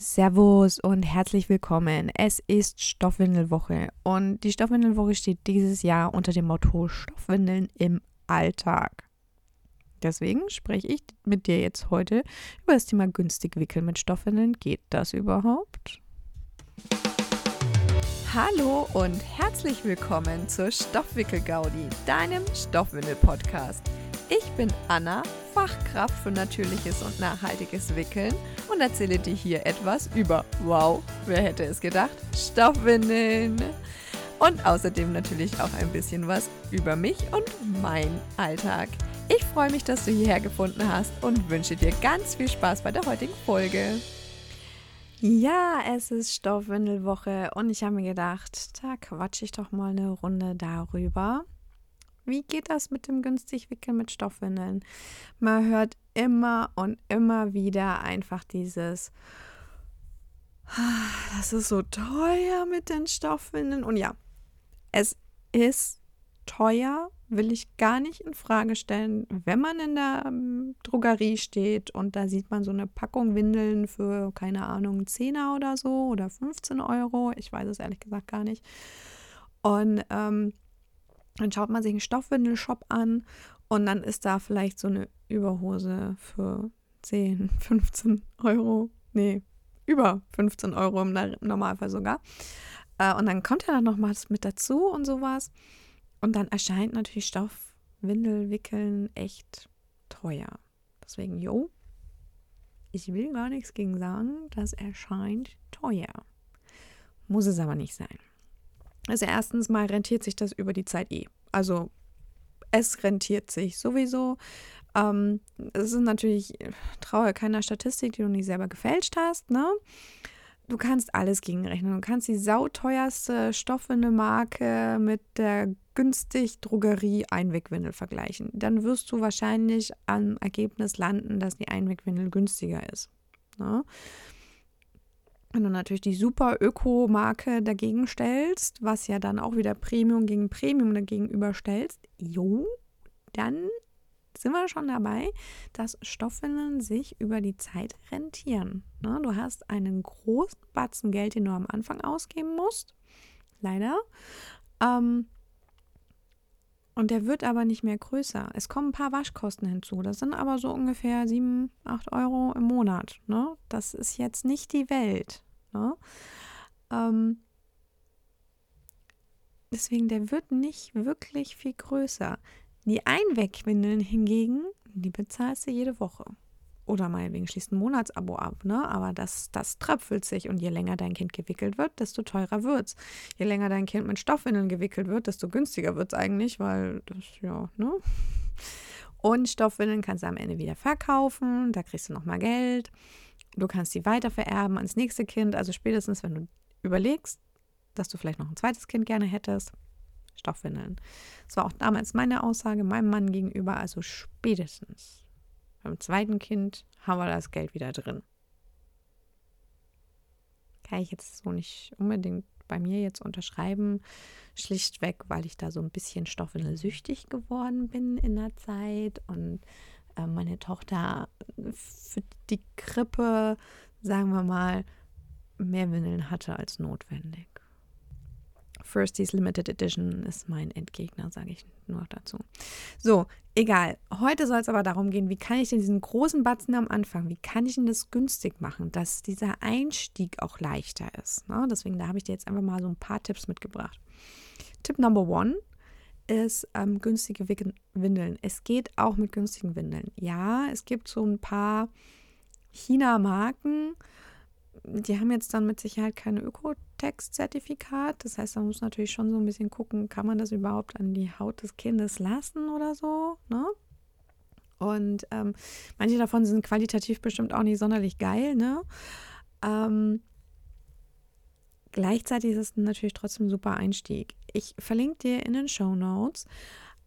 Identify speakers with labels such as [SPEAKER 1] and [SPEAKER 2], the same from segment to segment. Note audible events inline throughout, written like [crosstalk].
[SPEAKER 1] Servus und herzlich willkommen. Es ist Stoffwindelwoche und die Stoffwindelwoche steht dieses Jahr unter dem Motto Stoffwindeln im Alltag. Deswegen spreche ich mit dir jetzt heute über das Thema günstig wickeln mit Stoffwindeln. Geht das überhaupt? Hallo und herzlich willkommen zur Stoffwickel-Gaudi, deinem Stoffwindel-Podcast. Ich bin Anna, Fachkraft für natürliches und nachhaltiges Wickeln und erzähle dir hier etwas über, wow, wer hätte es gedacht, Stoffwindeln. Und außerdem natürlich auch ein bisschen was über mich und mein Alltag. Ich freue mich, dass du hierher gefunden hast und wünsche dir ganz viel Spaß bei der heutigen Folge. Ja, es ist Stoffwindelwoche und ich habe mir gedacht, da quatsche ich doch mal eine Runde darüber, wie geht das mit dem günstig Wickeln mit Stoffwindeln? Man hört immer und immer wieder einfach dieses, ah, das ist so teuer mit den Stoffwindeln. Und ja, es ist teuer, will ich gar nicht in Frage stellen. Wenn man in der ähm, Drogerie steht und da sieht man so eine Packung Windeln für, keine Ahnung, 10er oder so oder 15 Euro, ich weiß es ehrlich gesagt gar nicht. Und ähm, dann schaut man sich einen Stoffwindelshop an und dann ist da vielleicht so eine Überhose für 10, 15 [laughs] Euro. Nee, über 15 Euro im Normalfall sogar. Äh, und dann kommt ja dann noch was mit dazu und sowas. Und dann erscheint natürlich Stoffwindel wickeln echt teuer. Deswegen, jo, ich will gar nichts gegen sagen, das erscheint teuer. Muss es aber nicht sein. Also erstens mal rentiert sich das über die Zeit eh. Also es rentiert sich sowieso. Ähm, es ist natürlich, traue keiner Statistik, die du nicht selber gefälscht hast, ne? Du kannst alles gegenrechnen. Du kannst die sauteuerste Stoffwindelmarke mit der günstig Drogerie Einwegwindel vergleichen. Dann wirst du wahrscheinlich am Ergebnis landen, dass die Einwegwindel günstiger ist. Ne? Wenn du natürlich die super Öko-Marke dagegen stellst, was ja dann auch wieder Premium gegen Premium dagegen stellst, jo, dann sind wir schon dabei, dass Stoffwindeln sich über die Zeit rentieren. Ne? Du hast einen großen Batzen Geld, den du am Anfang ausgeben musst. Leider. Ähm, und der wird aber nicht mehr größer. Es kommen ein paar Waschkosten hinzu. Das sind aber so ungefähr 7, 8 Euro im Monat. Ne? Das ist jetzt nicht die Welt. Ne? Ähm, deswegen, der wird nicht wirklich viel größer. Die Einwegwindeln hingegen, die bezahlst du jede Woche. Oder meinetwegen schließt ein Monatsabo ab, ne? Aber das, das tröpfelt sich und je länger dein Kind gewickelt wird, desto teurer wird's. Je länger dein Kind mit Stoffwindeln gewickelt wird, desto günstiger wird es eigentlich, weil das, ja, ne? Und Stoffwindeln kannst du am Ende wieder verkaufen, da kriegst du nochmal Geld. Du kannst sie weiter vererben ans nächste Kind. Also spätestens, wenn du überlegst, dass du vielleicht noch ein zweites Kind gerne hättest, Stoffwindeln. Das war auch damals meine Aussage meinem Mann gegenüber. Also spätestens beim zweiten Kind haben wir das Geld wieder drin. Kann ich jetzt so nicht unbedingt bei mir jetzt unterschreiben. Schlichtweg, weil ich da so ein bisschen stoffwindelsüchtig geworden bin in der Zeit und äh, meine Tochter für die Krippe, sagen wir mal, mehr Windeln hatte als notwendig. Firsties Limited Edition ist mein Endgegner, sage ich nur dazu. So, egal. Heute soll es aber darum gehen, wie kann ich denn diesen großen Batzen am Anfang, wie kann ich denn das günstig machen, dass dieser Einstieg auch leichter ist. Ne? Deswegen, da habe ich dir jetzt einfach mal so ein paar Tipps mitgebracht. Tipp Number One ist ähm, günstige Windeln. Es geht auch mit günstigen Windeln. Ja, es gibt so ein paar China-Marken, die haben jetzt dann mit Sicherheit kein Ökotext-Zertifikat. Das heißt, man muss natürlich schon so ein bisschen gucken, kann man das überhaupt an die Haut des Kindes lassen oder so, ne? Und ähm, manche davon sind qualitativ bestimmt auch nicht sonderlich geil, ne? Ähm, gleichzeitig ist es natürlich trotzdem ein super Einstieg. Ich verlinke dir in den Show Notes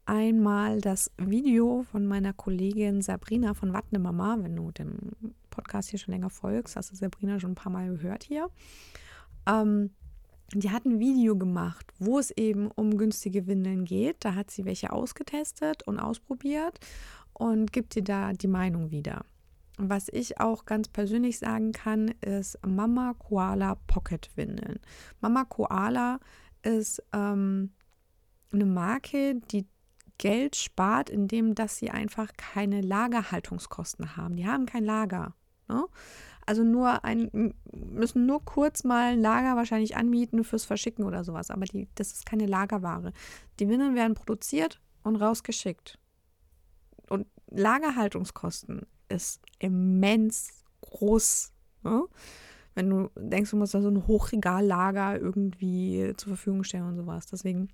[SPEAKER 1] einmal das Video von meiner Kollegin Sabrina von Wattne Mama, wenn du dem Podcast hier schon länger folgst, hast du Sabrina schon ein paar Mal gehört hier. Ähm, die hat ein Video gemacht, wo es eben um günstige Windeln geht. Da hat sie welche ausgetestet und ausprobiert und gibt dir da die Meinung wieder. was ich auch ganz persönlich sagen kann, ist Mama Koala Pocket Windeln. Mama Koala ist ähm, eine Marke, die Geld spart, indem dass sie einfach keine Lagerhaltungskosten haben. Die haben kein Lager. Ne? Also nur ein, müssen nur kurz mal ein Lager wahrscheinlich anmieten fürs Verschicken oder sowas. Aber die, das ist keine Lagerware. Die Windeln werden produziert und rausgeschickt. Und Lagerhaltungskosten ist immens groß. Ne? Wenn du denkst, du musst da so ein Hochregallager irgendwie zur Verfügung stellen und sowas. Deswegen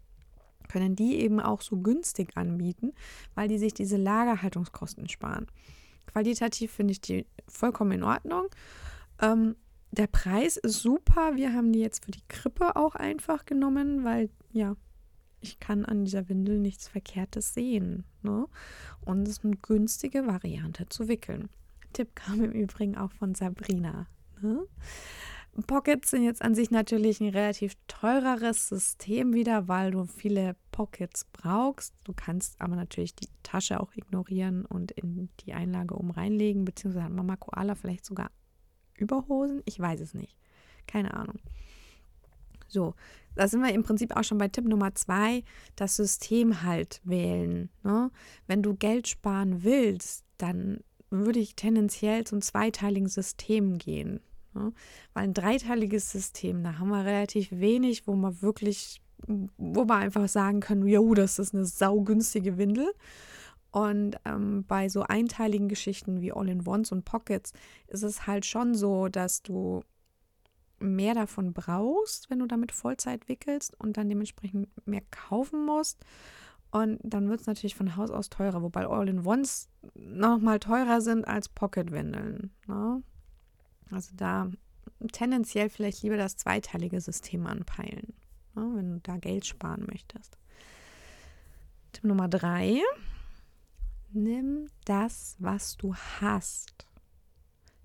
[SPEAKER 1] können die eben auch so günstig anbieten, weil die sich diese Lagerhaltungskosten sparen. Qualitativ finde ich die vollkommen in Ordnung. Ähm, der Preis ist super. Wir haben die jetzt für die Krippe auch einfach genommen, weil ja, ich kann an dieser Windel nichts Verkehrtes sehen. Ne? Und es ist eine günstige Variante zu wickeln. Tipp kam im Übrigen auch von Sabrina. Ne? Pockets sind jetzt an sich natürlich ein relativ teureres System wieder, weil du viele Pockets brauchst. Du kannst aber natürlich die Tasche auch ignorieren und in die Einlage um reinlegen, beziehungsweise hat Mama Koala vielleicht sogar Überhosen? Ich weiß es nicht. Keine Ahnung. So, da sind wir im Prinzip auch schon bei Tipp Nummer zwei, das System halt wählen. Ne? Wenn du Geld sparen willst, dann würde ich tendenziell zum zweiteiligen System gehen. Ne? Weil ein dreiteiliges System, da haben wir relativ wenig, wo man wirklich, wo wir einfach sagen können, jo, das ist eine saugünstige Windel. Und ähm, bei so einteiligen Geschichten wie All-in-Ones und Pockets ist es halt schon so, dass du mehr davon brauchst, wenn du damit Vollzeit wickelst und dann dementsprechend mehr kaufen musst. Und dann wird es natürlich von Haus aus teurer, wobei All-in-Ones nochmal teurer sind als Pocket-Windeln. Ne? Also da tendenziell vielleicht lieber das zweiteilige System anpeilen, ne? wenn du da Geld sparen möchtest. Tipp Nummer drei. Nimm das, was du hast.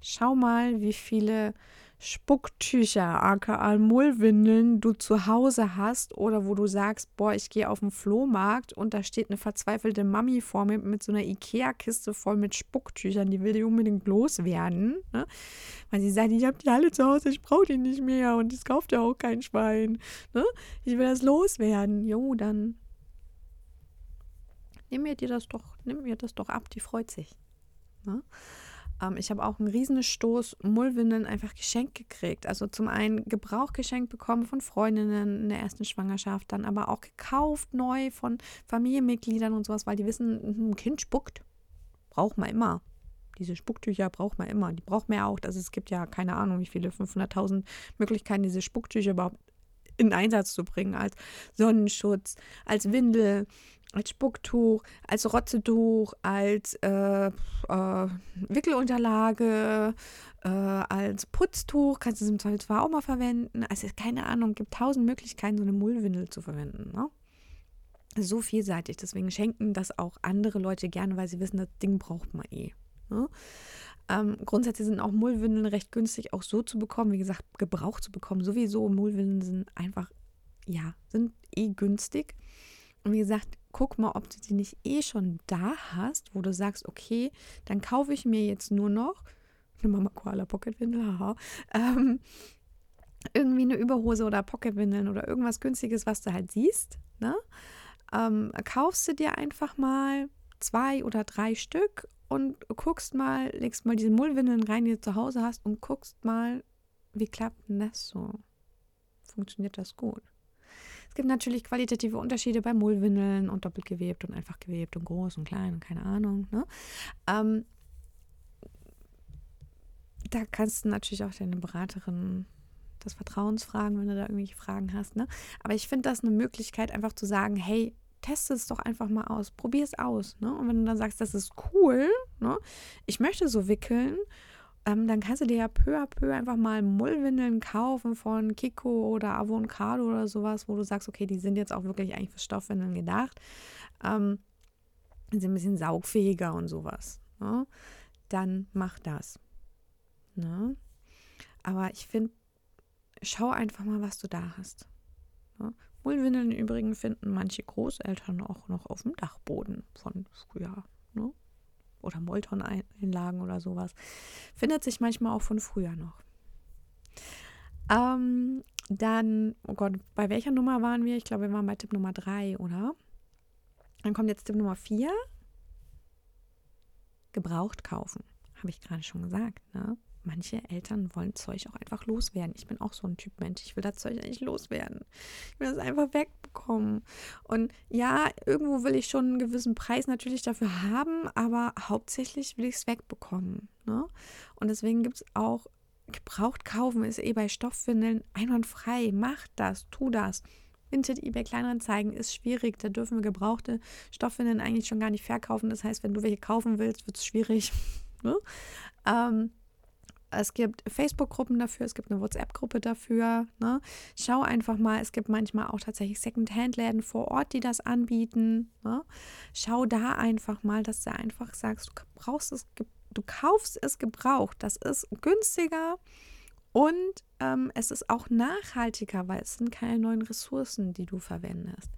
[SPEAKER 1] Schau mal, wie viele Spucktücher, aka Mullwindeln du zu Hause hast oder wo du sagst, boah, ich gehe auf den Flohmarkt und da steht eine verzweifelte Mami vor mir mit so einer Ikea-Kiste voll mit Spucktüchern, die will die unbedingt loswerden, ne? weil sie sagt, ich habe die alle zu Hause, ich brauche die nicht mehr und das kauft ja auch kein Schwein. Ne? Ich will das loswerden. Jo, dann nimm mir dir das doch, nimm mir das doch ab, die freut sich. Ne? Ähm, ich habe auch einen riesen Stoß Mullwindeln einfach geschenkt gekriegt. Also zum einen Gebrauch geschenkt bekommen von Freundinnen in der ersten Schwangerschaft, dann aber auch gekauft neu von Familienmitgliedern und sowas, weil die wissen, ein Kind spuckt. Braucht man immer. Diese Spucktücher braucht man immer. Die braucht man ja auch. Also es gibt ja keine Ahnung, wie viele, 500.000 Möglichkeiten, diese Spucktücher überhaupt in Einsatz zu bringen. Als Sonnenschutz, als Windel, als Spucktuch, als Rotzetuch, als äh, äh, Wickelunterlage, äh, als Putztuch, kannst du es im Zweifelsfall auch mal verwenden. Also keine Ahnung, gibt tausend Möglichkeiten, so eine Mullwindel zu verwenden. Ne? So vielseitig, deswegen schenken das auch andere Leute gerne, weil sie wissen, das Ding braucht man eh. Ne? Ähm, grundsätzlich sind auch Mullwindeln recht günstig auch so zu bekommen, wie gesagt, gebraucht zu bekommen. Sowieso Mullwindeln sind einfach, ja, sind eh günstig. Und wie gesagt, guck mal, ob du die nicht eh schon da hast, wo du sagst, okay, dann kaufe ich mir jetzt nur noch eine Mama Koala Pocketwindel, haha, ähm, irgendwie eine Überhose oder Pocketwindeln oder irgendwas günstiges, was du halt siehst, ne? Ähm, kaufst du dir einfach mal zwei oder drei Stück und guckst mal, legst mal diese Mullwindeln rein, die du zu Hause hast und guckst mal, wie klappt denn das so? Funktioniert das gut? Es gibt natürlich qualitative Unterschiede bei Mullwindeln und doppelt gewebt und einfach gewebt und groß und klein und keine Ahnung. Ne? Ähm, da kannst du natürlich auch deine Beraterin des Vertrauens fragen, wenn du da irgendwelche Fragen hast. Ne? Aber ich finde das eine Möglichkeit, einfach zu sagen, hey, teste es doch einfach mal aus, probier es aus. Ne? Und wenn du dann sagst, das ist cool, ne? ich möchte so wickeln ähm, dann kannst du dir ja peu à peu einfach mal Mullwindeln kaufen von Kiko oder Avocado oder sowas, wo du sagst, okay, die sind jetzt auch wirklich eigentlich für Stoffwindeln gedacht. Ähm, sind ein bisschen saugfähiger und sowas. Ne? Dann mach das. Ne? Aber ich finde, schau einfach mal, was du da hast. Ne? Mullwindeln übrigens finden manche Großeltern auch noch auf dem Dachboden von früher. Ne? Oder Molton-Einlagen oder sowas. Findet sich manchmal auch von früher noch. Ähm, dann, oh Gott, bei welcher Nummer waren wir? Ich glaube, wir waren bei Tipp Nummer 3, oder? Dann kommt jetzt Tipp Nummer 4. Gebraucht kaufen. Habe ich gerade schon gesagt, ne? Manche Eltern wollen Zeug auch einfach loswerden. Ich bin auch so ein Typ Mensch. Ich will das Zeug eigentlich loswerden. Ich will das einfach wegbekommen. Und ja, irgendwo will ich schon einen gewissen Preis natürlich dafür haben, aber hauptsächlich will ich es wegbekommen. Ne? Und deswegen gibt es auch gebraucht kaufen, ist eh bei Stoffwindeln einwandfrei. Macht das, tu das. Vinted, eBay Kleinanzeigen ist schwierig. Da dürfen wir gebrauchte Stoffwindeln eigentlich schon gar nicht verkaufen. Das heißt, wenn du welche kaufen willst, wird es schwierig. [laughs] ne? ähm, es gibt Facebook-Gruppen dafür, es gibt eine WhatsApp-Gruppe dafür. Ne? Schau einfach mal, es gibt manchmal auch tatsächlich Second-Hand-Läden vor Ort, die das anbieten. Ne? Schau da einfach mal, dass du einfach sagst, du brauchst es, du kaufst es gebraucht. Das ist günstiger und ähm, es ist auch nachhaltiger, weil es sind keine neuen Ressourcen, die du verwendest.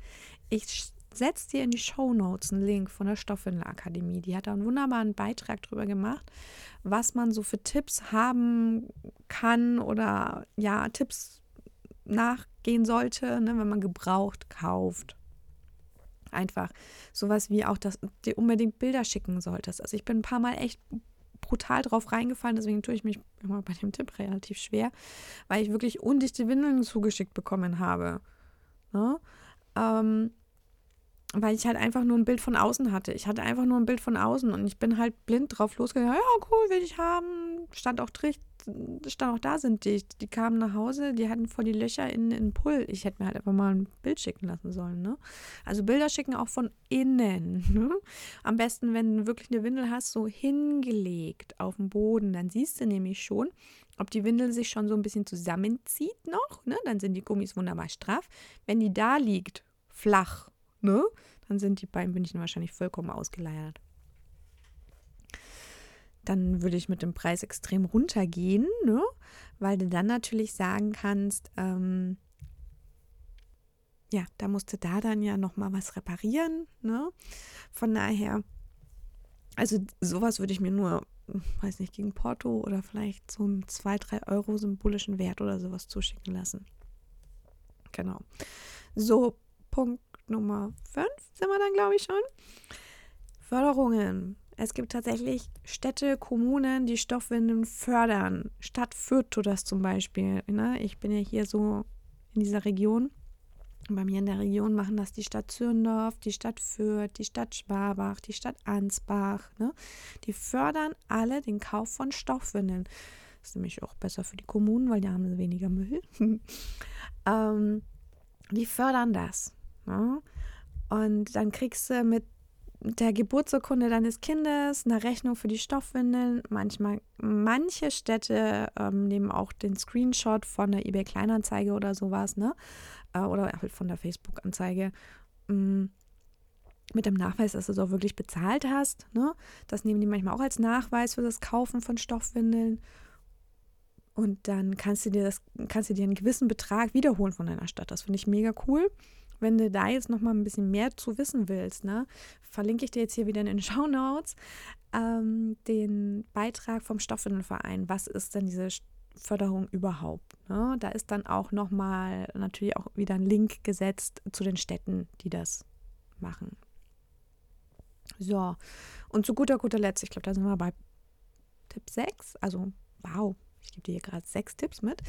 [SPEAKER 1] Ich setze dir in die Show Notes einen Link von der Stoffwindelakademie. Die hat da einen wunderbaren Beitrag drüber gemacht, was man so für Tipps haben kann oder ja, Tipps nachgehen sollte, ne, wenn man gebraucht kauft. Einfach sowas wie auch, dass du dir unbedingt Bilder schicken solltest. Also ich bin ein paar Mal echt brutal drauf reingefallen, deswegen tue ich mich immer bei dem Tipp relativ schwer, weil ich wirklich undichte Windeln zugeschickt bekommen habe. Ne? Ähm, weil ich halt einfach nur ein Bild von außen hatte. Ich hatte einfach nur ein Bild von außen und ich bin halt blind drauf losgegangen. Ja, cool, will ich haben. Stand auch drin, stand auch da sind die. Die kamen nach Hause, die hatten vor die Löcher in den Pull. Ich hätte mir halt einfach mal ein Bild schicken lassen sollen. Ne? Also Bilder schicken auch von innen. [laughs] Ne? Am besten, wenn du wirklich eine Windel hast, so hingelegt auf dem Boden. Dann siehst du nämlich schon, ob die Windel sich schon so ein bisschen zusammenzieht noch. Ne? Dann sind die Gummis wunderbar straff. Wenn die da liegt, flach ne? Dann sind die beiden Bündchen wahrscheinlich vollkommen ausgeleiert. Dann würde ich mit dem Preis extrem runtergehen, ne? weil du dann natürlich sagen kannst, ähm, ja, da musste da dann ja nochmal was reparieren. Ne? Von daher, also sowas würde ich mir nur, weiß nicht, gegen Porto oder vielleicht so einen 2, 3 Euro symbolischen Wert oder sowas zuschicken lassen. Genau. So, Punkt Nummer 5 sind wir dann, glaube ich, schon. Förderungen. Es gibt tatsächlich Städte, Kommunen, die Stoffwindeln fördern. Stadt Fürth tut das zum Beispiel. Ne? Ich bin ja hier so in dieser Region. Bei mir in der Region machen das die Stadt Zürndorf, die Stadt Fürth, die Stadt Schwabach, die Stadt Ansbach. Ne? Die fördern alle den Kauf von Stoffwindeln. Das ist nämlich auch besser für die Kommunen, weil die haben weniger Müll. [laughs] ähm, die fördern das. Ne? Und dann kriegst du mit der Geburtsurkunde deines Kindes eine Rechnung für die Stoffwindeln. Manchmal, manche Städte ähm, nehmen auch den Screenshot von der eBay Kleinanzeige oder sowas, ne? Äh, oder halt von der Facebook-Anzeige. Mm, mit dem Nachweis, dass du es auch wirklich bezahlt hast. Ne? Das nehmen die manchmal auch als Nachweis für das Kaufen von Stoffwindeln. Und dann kannst du dir das, kannst du dir einen gewissen Betrag wiederholen von deiner Stadt. Das finde ich mega cool. Wenn du da jetzt noch mal ein bisschen mehr zu wissen willst, ne, verlinke ich dir jetzt hier wieder in den [laughs] Show Notes ähm, den Beitrag vom Stoffwindelverein. Was ist denn diese Förderung überhaupt? Ne? Da ist dann auch noch mal natürlich auch wieder ein Link gesetzt zu den Städten, die das machen. So, und zu guter, guter Letzt, ich glaube, da sind wir bei Tipp 6. Also, wow, ich gebe dir hier gerade sechs Tipps mit.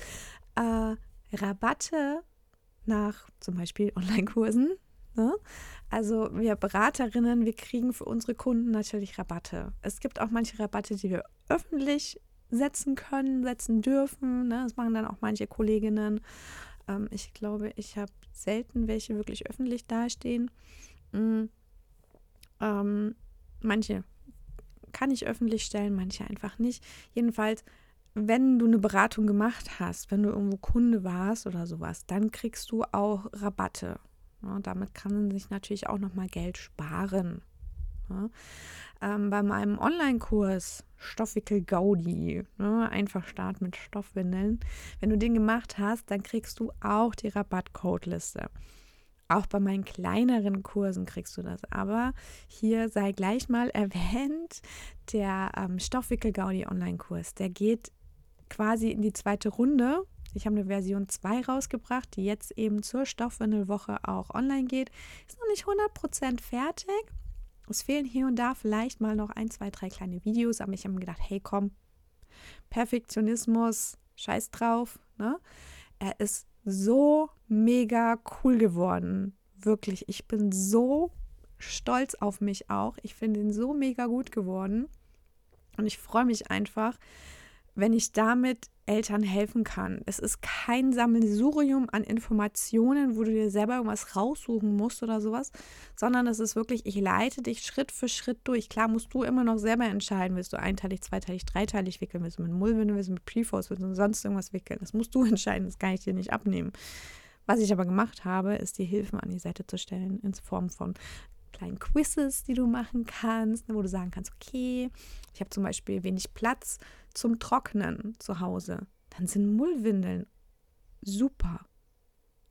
[SPEAKER 1] Äh, Rabatte nach zum Beispiel Online-Kursen. Ne? Also wir Beraterinnen, wir kriegen für unsere Kunden natürlich Rabatte. Es gibt auch manche Rabatte, die wir öffentlich setzen können, setzen dürfen. Ne? Das machen dann auch manche Kolleginnen. Ähm, ich glaube, ich habe selten welche wirklich öffentlich dastehen. Mhm. Ähm, manche kann ich öffentlich stellen, manche einfach nicht. Jedenfalls wenn du eine Beratung gemacht hast, wenn du irgendwo Kunde warst oder sowas, dann kriegst du auch Rabatte. Ja, damit kann man sich natürlich auch nochmal Geld sparen. Ja, ähm, bei meinem Online-Kurs Stoffwickel Gaudi, ne, einfach Start mit Stoffwindeln, wenn du den gemacht hast, dann kriegst du auch die Rabattcode-Liste. Auch bei meinen kleineren Kursen kriegst du das. Aber hier sei gleich mal [laughs] erwähnt, der ähm, Stoffwickel-Gaudi-Online-Kurs, der geht quasi in die zweite Runde. Ich habe eine Version 2 rausgebracht, die jetzt eben zur Stoffwindelwoche auch online geht. Ist noch nicht 100% fertig. Es fehlen hier und da vielleicht mal noch ein, zwei, drei kleine Videos, aber ich habe mir gedacht, hey komm, Perfektionismus, scheiß drauf. Ne? Er ist so mega cool geworden. Wirklich, ich bin so stolz auf mich auch. Ich finde ihn so mega gut geworden. Und ich freue mich einfach, wenn ich damit Eltern helfen kann. Es ist kein Sammelsurium an Informationen, wo du dir selber irgendwas raussuchen musst oder sowas, sondern es ist wirklich, ich leite dich Schritt für Schritt durch. Klar musst du immer noch selber entscheiden, willst du einteilig, zweiteilig, dreiteilig wickeln, willst du mit Mullwinde, willst du mit Preforce, willst du sonst irgendwas wickeln. Das musst du [laughs] entscheiden, das kann ich dir nicht abnehmen. Was ich aber gemacht habe, ist dir Hilfen an die Seite zu stellen in Form von kleinen Quizzes, die du machen kannst, wo du sagen kannst, okay, ich habe zum Beispiel wenig Platz zum Trocknen zu Hause. Dann sind Mullwindeln super.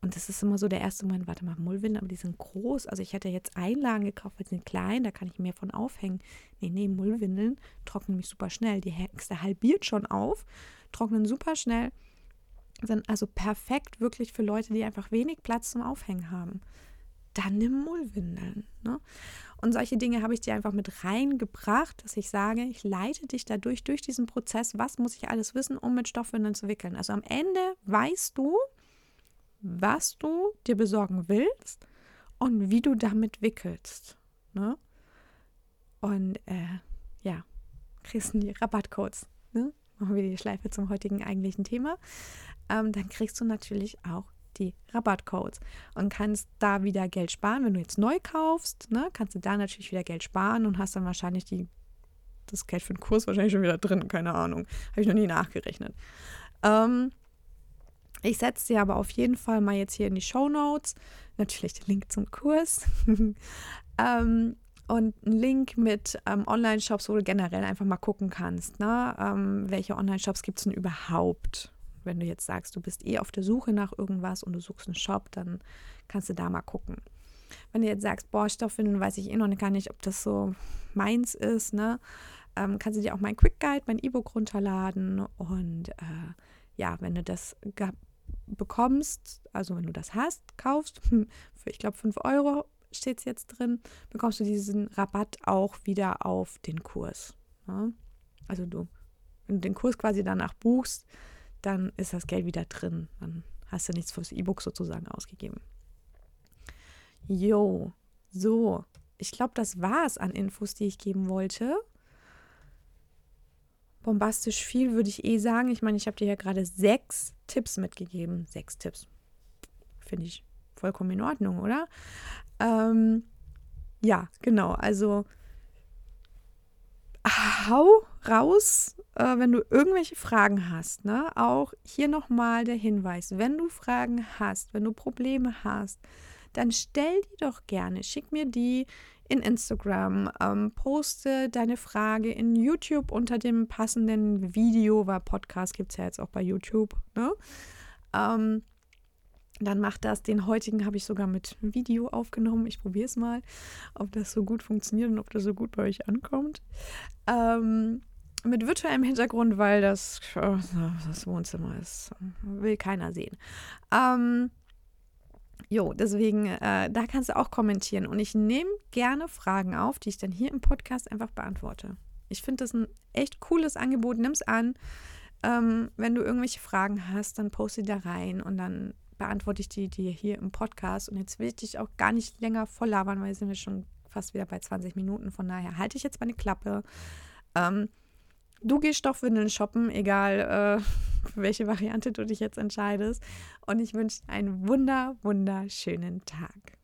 [SPEAKER 1] Und das ist immer so der erste Moment, warte mal, Mullwindeln, aber die sind groß. Also ich hätte jetzt Einlagen gekauft, weil sie sind klein, da kann ich mehr von aufhängen. Nee, nee, Mullwindeln trocknen mich super schnell. Die Hexe halbiert schon auf, trocknen super schnell. Sind also perfekt wirklich für Leute, die einfach wenig Platz zum Aufhängen haben dann nimm Mullwindeln. Ne? Und solche Dinge habe ich dir einfach mit reingebracht, dass ich sage, ich leite dich dadurch, durch diesen Prozess, was muss ich alles wissen, um mit Stoffwindeln zu wickeln. Also am Ende weißt du, was du dir besorgen willst und wie du damit wickelst. Ne? Und äh, ja, kriegst du die Rabattcodes. Ne? Machen wir die Schleife zum heutigen eigentlichen Thema. Ähm, dann kriegst du natürlich auch die Rabattcodes und kannst da wieder Geld sparen. Wenn du jetzt neu kaufst, ne, kannst du da natürlich wieder Geld sparen und hast dann wahrscheinlich die, das Geld für den Kurs wahrscheinlich schon wieder drin. Keine Ahnung. Habe ich noch nie nachgerechnet. Ähm, ich setze dir aber auf jeden Fall mal jetzt hier in die Show Notes natürlich den Link zum Kurs. [laughs] ähm, und einen Link mit ähm, Online-Shops, wo du generell einfach mal gucken kannst, ne? Ähm, welche Online-Shops gibt es denn überhaupt? Wenn du jetzt sagst, du bist eh auf der Suche nach irgendwas und du suchst einen Shop, dann kannst du da mal gucken. Wenn du jetzt sagst, boah, Stoffwindeln, weiß ich eh noch gar nicht, ob das so meins ist, ne? Ähm, kannst du dir auch mein Quick Guide, mein E-Book runterladen und äh, ja, wenn du das bekommst, also wenn du das hast, kaufst, [laughs] für ich glaube 5 Euro steht es jetzt drin, bekommst du diesen Rabatt auch wieder auf den Kurs. Ne? Also du, wenn du den Kurs quasi danach buchst, dann ist das Geld wieder drin. Dann hast du nichts fürs E-Book sozusagen ausgegeben. Jo, so. Ich glaube, das war es an Infos, die ich geben wollte. Bombastisch viel würde ich eh sagen. Ich meine, ich habe dir ja gerade sechs Tipps mitgegeben. Sechs Tipps. Finde ich vollkommen in Ordnung, oder? Ähm, ja, genau. Also hau raus, äh, wenn du irgendwelche Fragen hast. Ne? Auch hier nochmal der Hinweis, wenn du Fragen hast, wenn du Probleme hast, dann stell die doch gerne. Schick mir die in Instagram, ähm, poste deine Frage in YouTube unter dem passenden Video, weil Podcast gibt es ja jetzt auch bei YouTube. Ne? Ähm, dann macht das. Den heutigen habe ich sogar mit Video aufgenommen. Ich probiere es mal, ob das so gut funktioniert und ob das so gut bei euch ankommt. Ähm, mit virtuellem Hintergrund, weil das, oh, das Wohnzimmer ist, will keiner sehen. Ähm, jo, deswegen, äh, da kannst du auch kommentieren. Und ich nehme gerne Fragen auf, die ich dann hier im Podcast einfach beantworte. Ich finde das ein echt cooles Angebot. Nimm es an. Ähm, wenn du irgendwelche Fragen hast, dann poste die da rein und dann beantworte ich die dir hier im Podcast. Und jetzt will ich dich auch gar nicht länger voll labern, weil sind wir schon fast wieder bei 20 Minuten. Von daher halte ich jetzt meine Klappe. Ähm, du gehst Stoffwindeln shoppen, egal äh, [laughs] welche Variante du dich jetzt entscheidest. Und ich wünsche dir einen wunder, wunderschönen Tag.